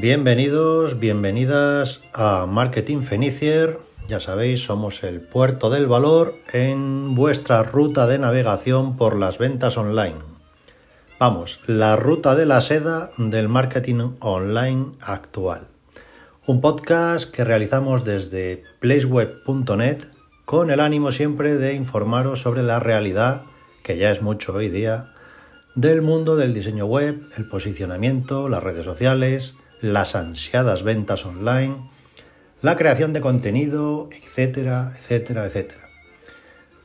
Bienvenidos, bienvenidas a Marketing Fenicier. Ya sabéis, somos el puerto del valor en vuestra ruta de navegación por las ventas online. Vamos, la ruta de la seda del marketing online actual. Un podcast que realizamos desde placeweb.net con el ánimo siempre de informaros sobre la realidad, que ya es mucho hoy día, del mundo del diseño web, el posicionamiento, las redes sociales, las ansiadas ventas online, la creación de contenido, etcétera, etcétera, etcétera.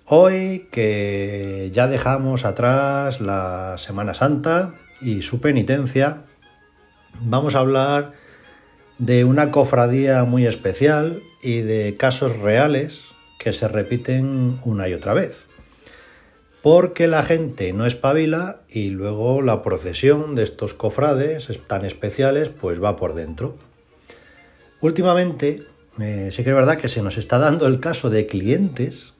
Hoy que ya dejamos atrás la Semana Santa y su penitencia, vamos a hablar de una cofradía muy especial y de casos reales que se repiten una y otra vez porque la gente no espabila y luego la procesión de estos cofrades tan especiales pues va por dentro. Últimamente eh, sí que es verdad que se nos está dando el caso de clientes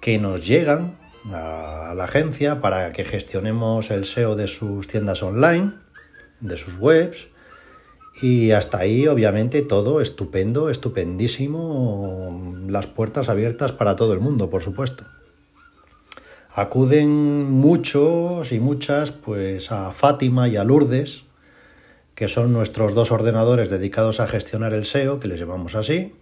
que nos llegan a la agencia para que gestionemos el SEO de sus tiendas online, de sus webs, y hasta ahí obviamente todo estupendo, estupendísimo, las puertas abiertas para todo el mundo, por supuesto. Acuden muchos y muchas pues a Fátima y a Lourdes, que son nuestros dos ordenadores dedicados a gestionar el SEO, que les llamamos así,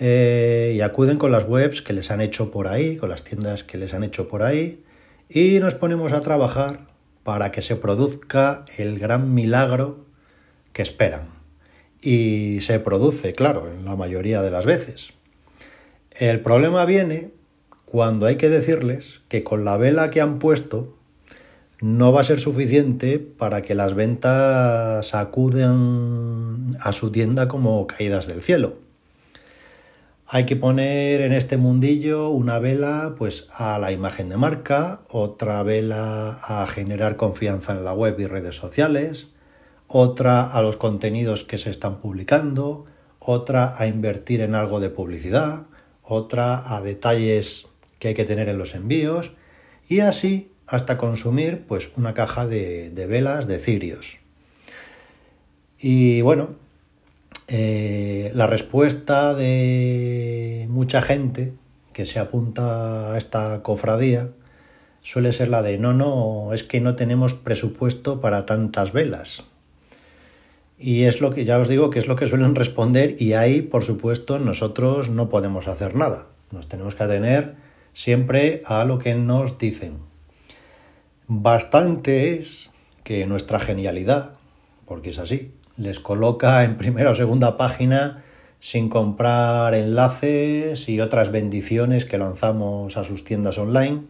eh, y acuden con las webs que les han hecho por ahí, con las tiendas que les han hecho por ahí, y nos ponemos a trabajar para que se produzca el gran milagro que esperan. Y se produce, claro, en la mayoría de las veces. El problema viene cuando hay que decirles que con la vela que han puesto no va a ser suficiente para que las ventas acuden a su tienda como caídas del cielo. Hay que poner en este mundillo una vela pues a la imagen de marca, otra vela a generar confianza en la web y redes sociales, otra a los contenidos que se están publicando, otra a invertir en algo de publicidad, otra a detalles que hay que tener en los envíos y así hasta consumir pues una caja de, velas de cirios. Y bueno, eh, la respuesta de mucha gente que se apunta a esta cofradía suele ser la de no, no, es que no tenemos presupuesto para tantas velas. Y es lo que ya os digo que es lo que suelen responder y ahí, por supuesto, nosotros no podemos hacer nada. Nos tenemos que atener siempre a lo que nos dicen. Bastante es que nuestra genialidad, porque es así, les coloca en primera o segunda página sin comprar enlaces y otras bendiciones que lanzamos a sus tiendas online,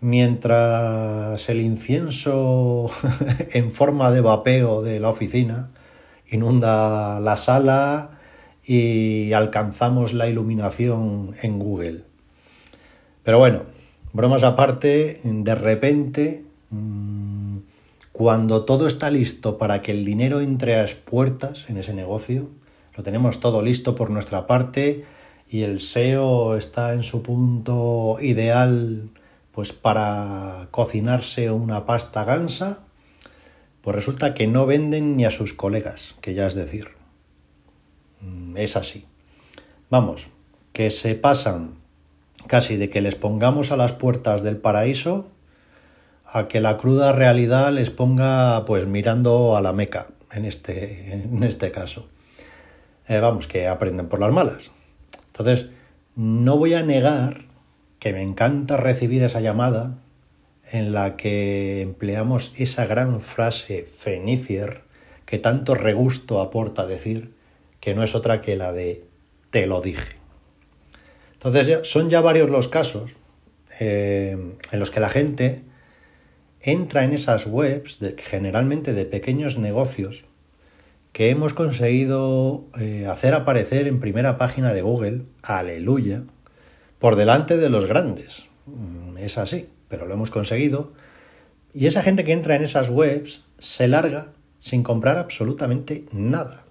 mientras el incienso en forma de vapeo de la oficina inunda la sala y alcanzamos la iluminación en Google. Pero bueno, bromas aparte, de repente, mm, cuando todo está listo para que el dinero entre a las puertas en ese negocio, lo tenemos todo listo por nuestra parte y el SEO está en su punto ideal pues para cocinarse una pasta gansa, pues resulta que no venden ni a sus colegas, que ya es decir. Mm, es así. Vamos, que se pasan casi de que les pongamos a las puertas del paraíso a que la cruda realidad les ponga pues mirando a la Meca en este, en este caso. Eh, vamos, que aprenden por las malas. Entonces, no voy a negar que me encanta recibir esa llamada en la que empleamos esa gran frase fenicier que tanto regusto aporta decir, que no es otra que la de te lo dije. Entonces son ya varios los casos eh, en los que la gente entra en esas webs, generalmente de pequeños negocios, que hemos conseguido eh, hacer aparecer en primera página de Google, aleluya, por delante de los grandes. Mm, es así, pero lo hemos conseguido. Y esa gente que entra en esas webs se larga sin comprar absolutamente nada.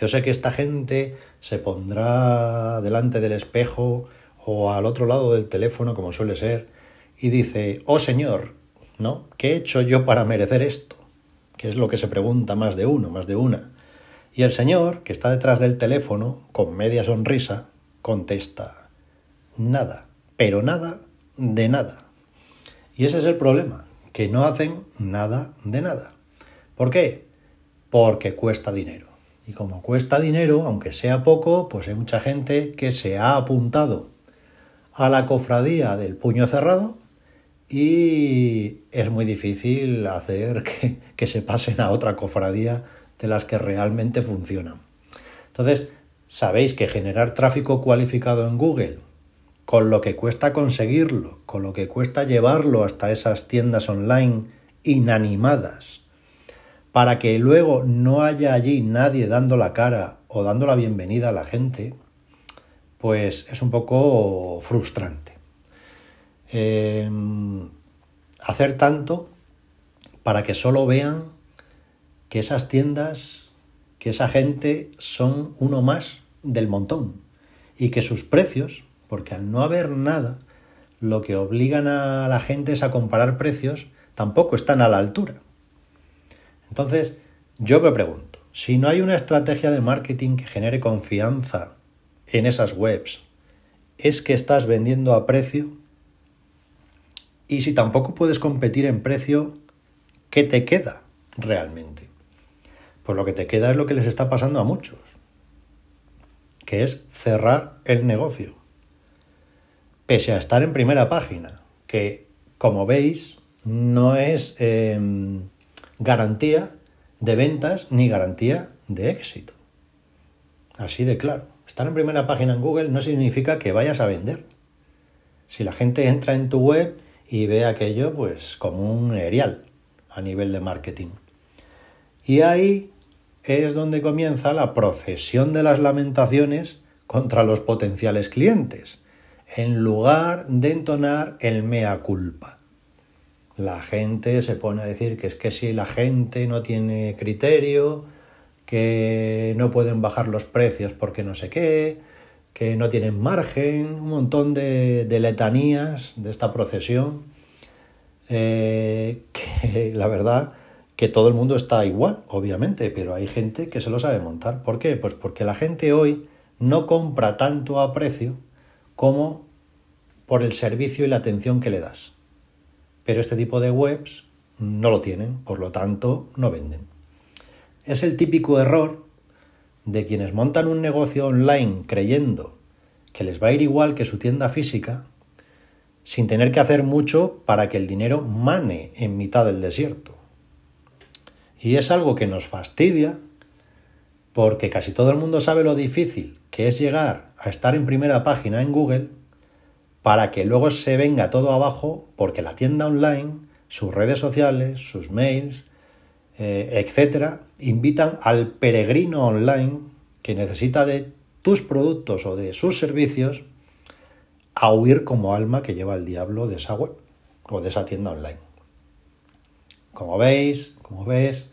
Yo sé que esta gente se pondrá delante del espejo o al otro lado del teléfono, como suele ser, y dice, oh Señor, ¿no? ¿Qué he hecho yo para merecer esto? Que es lo que se pregunta más de uno, más de una. Y el señor, que está detrás del teléfono, con media sonrisa, contesta, nada, pero nada de nada. Y ese es el problema, que no hacen nada de nada. ¿Por qué? Porque cuesta dinero. Y como cuesta dinero, aunque sea poco, pues hay mucha gente que se ha apuntado a la cofradía del puño cerrado y es muy difícil hacer que, se pasen a otra cofradía de las que realmente funcionan. Entonces, sabéis que generar tráfico cualificado en Google, con lo que cuesta conseguirlo, con lo que cuesta llevarlo hasta esas tiendas online inanimadas, para que luego no haya allí nadie dando la cara o dando la bienvenida a la gente, pues es un poco frustrante. Em, hacer tanto para que solo vean que esas tiendas, que esa gente son uno más del montón y que sus precios, porque al no haber nada, lo que obligan a la gente es a comparar precios, tampoco están a la altura. Entonces, yo me pregunto, si no hay una estrategia de marketing que genere confianza en esas webs, ¿es que estás vendiendo a precio? Y si tampoco puedes competir en precio, ¿qué te queda realmente? Pues lo que te queda es lo que les está pasando a muchos, que es cerrar el negocio. Pese a estar en primera página, que como veis no es... Em, garantía de ventas ni garantía de éxito. Así de claro. Estar en primera página en Google no significa que vayas a vender. Si la gente entra en tu web y ve aquello, pues como un erial a nivel de marketing. Y ahí es donde comienza la procesión de las lamentaciones contra los potenciales clientes, en lugar de entonar el mea culpa la gente se pone a decir que es que si la gente no tiene criterio, que no pueden bajar los precios porque no sé qué, que no tienen margen, un montón de, letanías de esta procesión, eh, que la verdad que todo el mundo está igual, obviamente, pero hay gente que se lo sabe montar. ¿Por qué? Pues porque la gente hoy no compra tanto a precio como por el servicio y la atención que le das pero este tipo de webs no lo tienen, por lo tanto no venden. Es el típico error de quienes montan un negocio online creyendo que les va a ir igual que su tienda física, sin tener que hacer mucho para que el dinero mane en mitad del desierto. Y es algo que nos fastidia porque casi todo el mundo sabe lo difícil que es llegar a estar en primera página en Google para que luego se venga todo abajo porque la tienda online, sus redes sociales, sus mails, eh, etcétera, invitan al peregrino online que necesita de tus productos o de sus servicios a huir como alma que lleva el diablo de esa web o de esa tienda online. Como veis, como ves,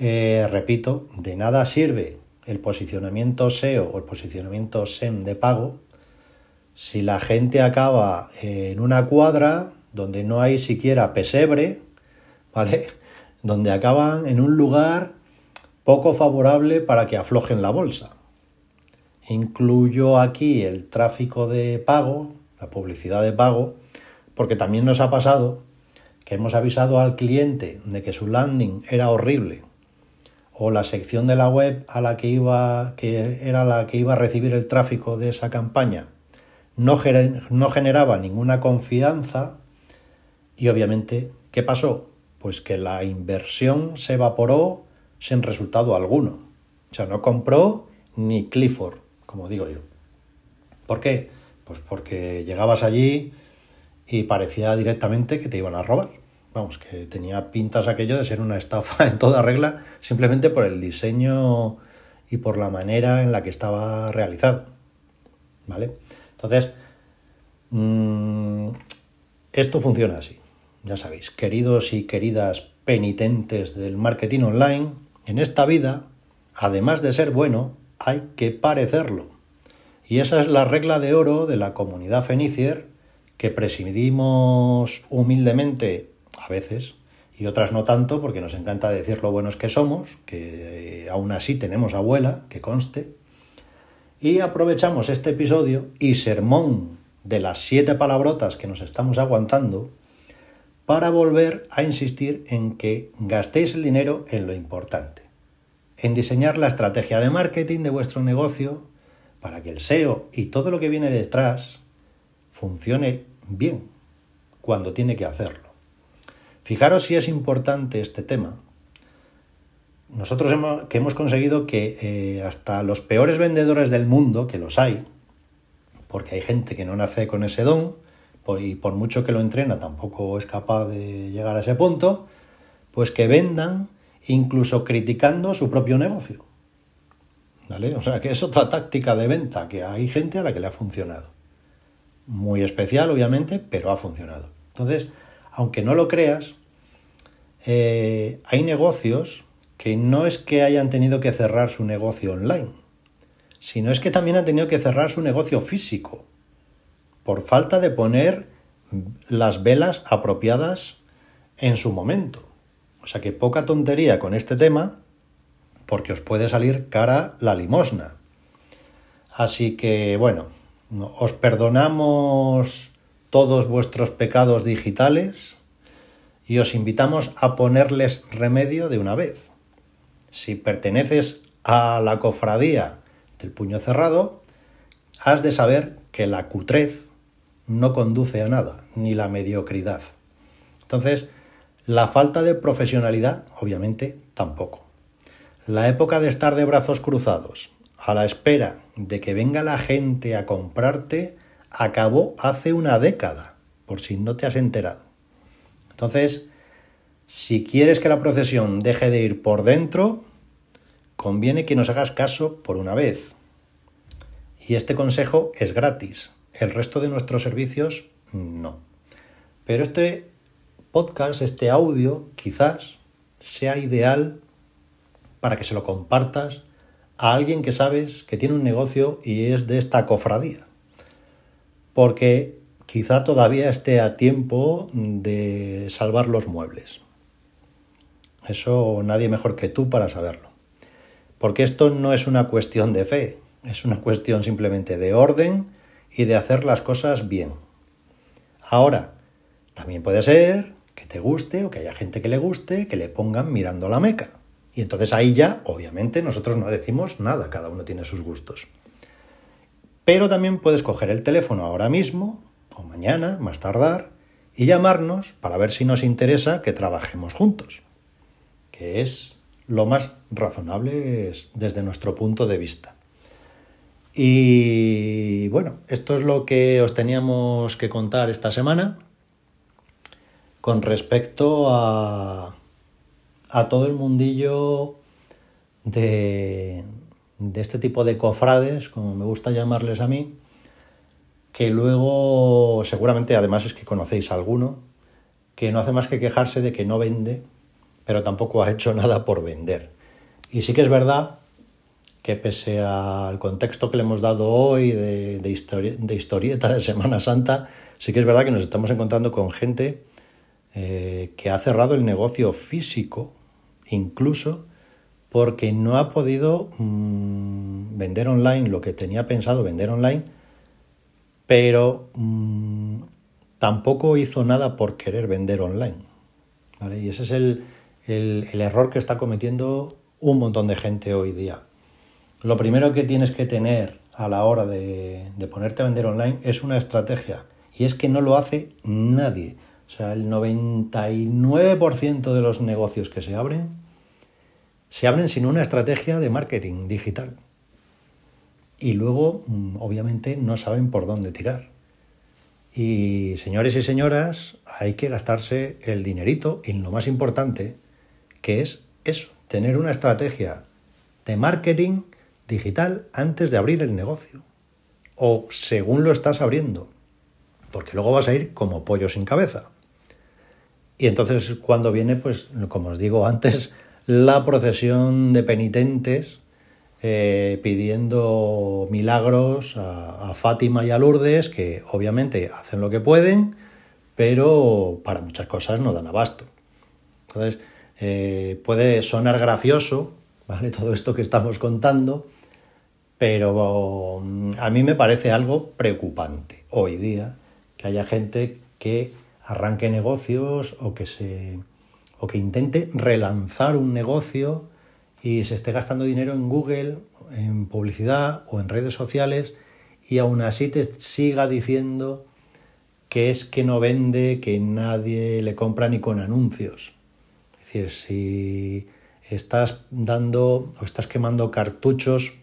eh, repito, de nada sirve el posicionamiento SEO o el posicionamiento SEM de pago si la gente acaba en una cuadra donde no hay siquiera pesebre, ¿vale? Donde acaban en un lugar poco favorable para que aflojen la bolsa. Incluyo aquí el tráfico de pago, la publicidad de pago, porque también nos ha pasado que hemos avisado al cliente de que su landing era horrible o la sección de la web a la que iba que era la que iba a recibir el tráfico de esa campaña no, generaba ninguna confianza y obviamente, ¿qué pasó? Pues que la inversión se evaporó sin resultado alguno. O sea, no compró ni Clifford, como digo yo. ¿Por qué? Pues porque llegabas allí y parecía directamente que te iban a robar. Vamos, que tenía pintas aquello de ser una estafa en toda regla, simplemente por el diseño y por la manera en la que estaba realizado. ¿Vale? Entonces, mm, esto funciona así. Ya sabéis, queridos y queridas penitentes del marketing online, en esta vida, además de ser bueno, hay que parecerlo. Y esa es la regla de oro de la comunidad Fenicier que presidimos humildemente a veces y otras no tanto porque nos encanta decir lo buenos que somos, que eh, aún así tenemos abuela, que conste. Y aprovechamos este episodio y sermón de las siete palabrotas que nos estamos aguantando para volver a insistir en que gastéis el dinero en lo importante, en diseñar la estrategia de marketing de vuestro negocio para que el SEO y todo lo que viene detrás funcione bien cuando tiene que hacerlo. Fijaros si es importante este tema. Nosotros hemos, que hemos conseguido que eh, hasta los peores vendedores del mundo, que los hay, porque hay gente que no nace con ese don, y por mucho que lo entrena tampoco es capaz de llegar a ese punto, pues que vendan incluso criticando su propio negocio. ¿Vale? O sea que es otra táctica de venta que hay gente a la que le ha funcionado. Muy especial, obviamente, pero ha funcionado. Entonces, aunque no lo creas, eh, hay negocios que no es que hayan tenido que cerrar su negocio online, sino es que también han tenido que cerrar su negocio físico, por falta de poner las velas apropiadas en su momento. O sea que poca tontería con este tema, porque os puede salir cara la limosna. Así que, bueno, os perdonamos todos vuestros pecados digitales y os invitamos a ponerles remedio de una vez. Si perteneces a la cofradía del puño cerrado, has de saber que la cutrez no conduce a nada, ni la mediocridad. Entonces, la falta de profesionalidad, obviamente, tampoco. La época de estar de brazos cruzados, a la espera de que venga la gente a comprarte, acabó hace una década, por si no te has enterado. Entonces, si quieres que la procesión deje de ir por dentro, conviene que nos hagas caso por una vez. Y este consejo es gratis. El resto de nuestros servicios no. Pero este podcast, este audio, quizás sea ideal para que se lo compartas a alguien que sabes que tiene un negocio y es de esta cofradía porque quizá todavía esté a tiempo de salvar los muebles. Eso nadie mejor que tú para saberlo. Porque esto no es una cuestión de fe, es una cuestión simplemente de orden y de hacer las cosas bien. Ahora, también puede ser que te guste o que haya gente que le guste, que le pongan mirando la meca. Y entonces ahí ya, obviamente, nosotros no decimos nada, cada uno tiene sus gustos. Pero también puedes coger el teléfono ahora mismo, o mañana, más tardar, y llamarnos para ver si nos interesa que trabajemos juntos, que es lo más razonable desde nuestro punto de vista. Y bueno, esto es lo que os teníamos que contar esta semana con respecto a, todo el mundillo de, de este tipo de cofrades, como me gusta llamarles a mí, que luego seguramente además es que conocéis a alguno, que no hace más que quejarse de que no vende, pero tampoco ha hecho nada por vender. Y sí que es verdad que pese al contexto que le hemos dado hoy de, de historieta de Semana Santa, sí que es verdad que nos estamos encontrando con gente eh, que ha cerrado el negocio físico, incluso porque no ha podido mm, vender online lo que tenía pensado vender online, pero mm, tampoco hizo nada por querer vender online. Y ese es el, error que está cometiendo un montón de gente hoy día. Lo primero que tienes que tener a la hora de, de ponerte a vender online es una estrategia. Y es que no lo hace nadie. O sea, el 99% de los negocios que se abren se abren sin una estrategia de marketing digital. Y luego, mm, obviamente, no saben por dónde tirar. Y señores y señoras, hay que gastarse el dinerito en lo más importante, que es eso, tener una estrategia de marketing digital antes de abrir el negocio. O según lo estás abriendo. Porque luego vas a ir como pollo sin cabeza. Y entonces cuando viene, pues como os digo antes, la procesión de penitentes eh, pidiendo milagros a, Fátima y a Lourdes, que obviamente hacen lo que pueden, pero para muchas cosas no dan abasto. Entonces, eh, puede sonar gracioso, ¿vale? Todo esto que estamos contando, pero mm, a mí me parece algo preocupante hoy día que haya gente que arranque negocios o que se o que intente relanzar un negocio y se esté gastando dinero en Google, en publicidad o en redes sociales y aún así te siga diciendo que es que no vende, que nadie le compra ni con anuncios. Es decir, si estás dando o estás quemando cartuchos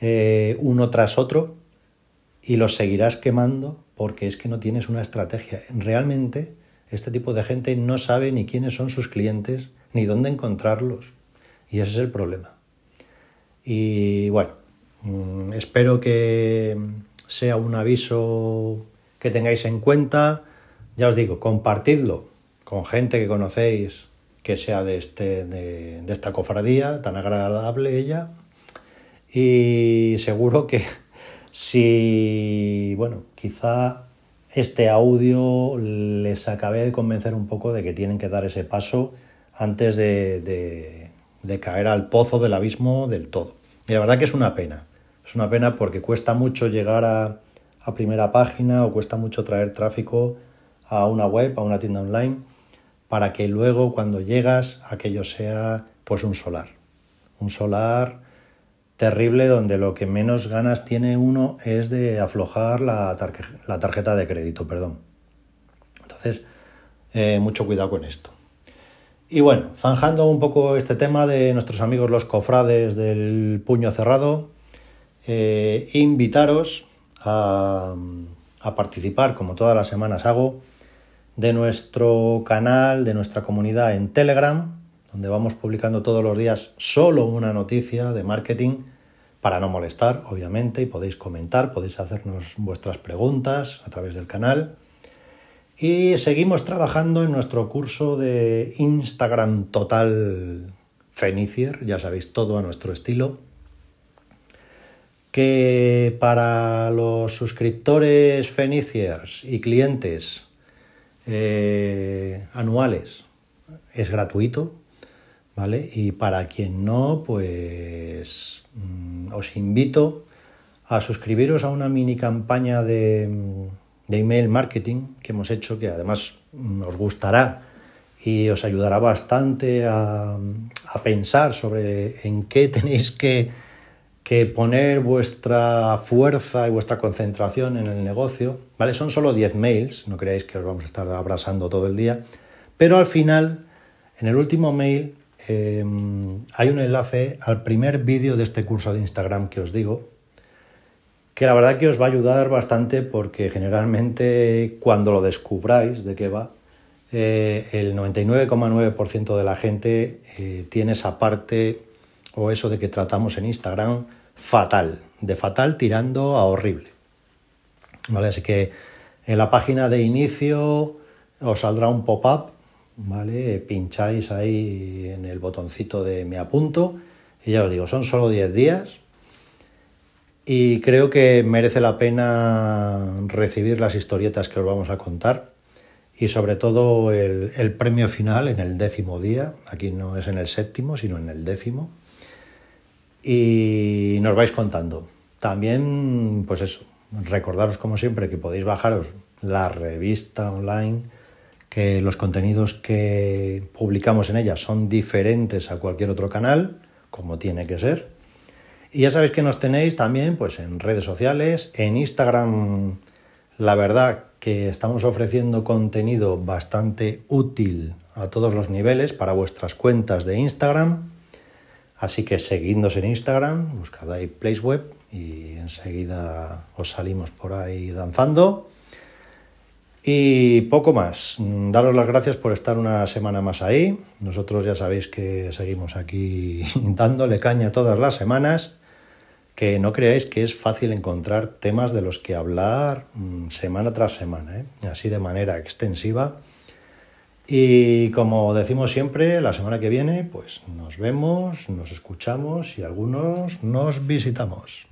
eh, uno tras otro y los seguirás quemando porque es que no tienes una estrategia. Realmente este tipo de gente no sabe ni quiénes son sus clientes ni dónde encontrarlos. Y ese es el problema. Y bueno, mm, espero que sea un aviso que tengáis en cuenta. Ya os digo, compartidlo con gente que conocéis que sea de, este, de, esta cofradía, tan agradable ella. Y seguro que si, bueno, quizá este audio les acabe de convencer un poco de que tienen que dar ese paso antes de, de, caer al pozo del abismo del todo. Y la verdad que es una pena. Es una pena porque cuesta mucho llegar a primera página o cuesta mucho traer tráfico a una web, a una tienda online, para que luego cuando llegas aquello sea pues un solar. Un solar terrible donde lo que menos ganas tiene uno es de aflojar la, tarjeta de crédito, perdón. Entonces, eh, mucho cuidado con esto. Y bueno, zanjando un poco este tema de nuestros amigos los cofrades del puño cerrado, eh, invitaros a participar, como todas las semanas hago, de nuestro canal, de nuestra comunidad en Telegram, donde vamos publicando todos los días solo una noticia de marketing para no molestar, obviamente, y podéis comentar, podéis hacernos vuestras preguntas a través del canal. Y seguimos trabajando en nuestro curso de Instagram Total Fenicier, ya sabéis, todo a nuestro estilo, que para los suscriptores Feniciers y clientes eh, anuales es gratuito, ¿vale? Y para quien no, pues mm, os invito a suscribiros a una mini campaña de, de email marketing que hemos hecho, que además mm, os gustará y os ayudará bastante a, a pensar sobre en qué tenéis que, que, poner vuestra fuerza y vuestra concentración en el negocio. ¿Vale? Son solo 10 mails, no creáis que os vamos a estar abrasando todo el día, pero al final, en el último mail, Em, hay un enlace al primer vídeo de este curso de Instagram que os digo, que la verdad que os va a ayudar bastante porque generalmente cuando lo descubráis de qué va, eh, el 99,9% de la gente eh, tiene esa parte o eso de que tratamos en Instagram fatal, de fatal tirando a horrible. ¿Vale? Así que en la página de inicio os saldrá un pop-up ¿vale? Pincháis ahí en el botoncito de me apunto y ya os digo, son solo 10 días y creo que merece la pena recibir las historietas que os vamos a contar y sobre todo el, el premio final en el décimo día, aquí no es en el séptimo, sino en el décimo y nos vais contando. También, pues eso, recordaros como siempre que podéis bajaros la revista online que los contenidos que publicamos en ella son diferentes a cualquier otro canal, como tiene que ser. Y ya sabéis que nos tenéis también pues, en redes sociales, en Instagram, la verdad que estamos ofreciendo contenido bastante útil a todos los niveles para vuestras cuentas de Instagram. Así que seguidnos en Instagram, buscad ahí y enseguida os salimos por ahí danzando. Y poco más. Mm, daros las gracias por estar una semana más ahí. Nosotros ya sabéis que seguimos aquí dándole caña todas las semanas. Que no creáis que es fácil encontrar temas de los que hablar mm, semana tras semana, ¿eh? así de manera extensiva. Y como decimos siempre, la semana que viene, pues nos vemos, nos escuchamos y algunos nos visitamos.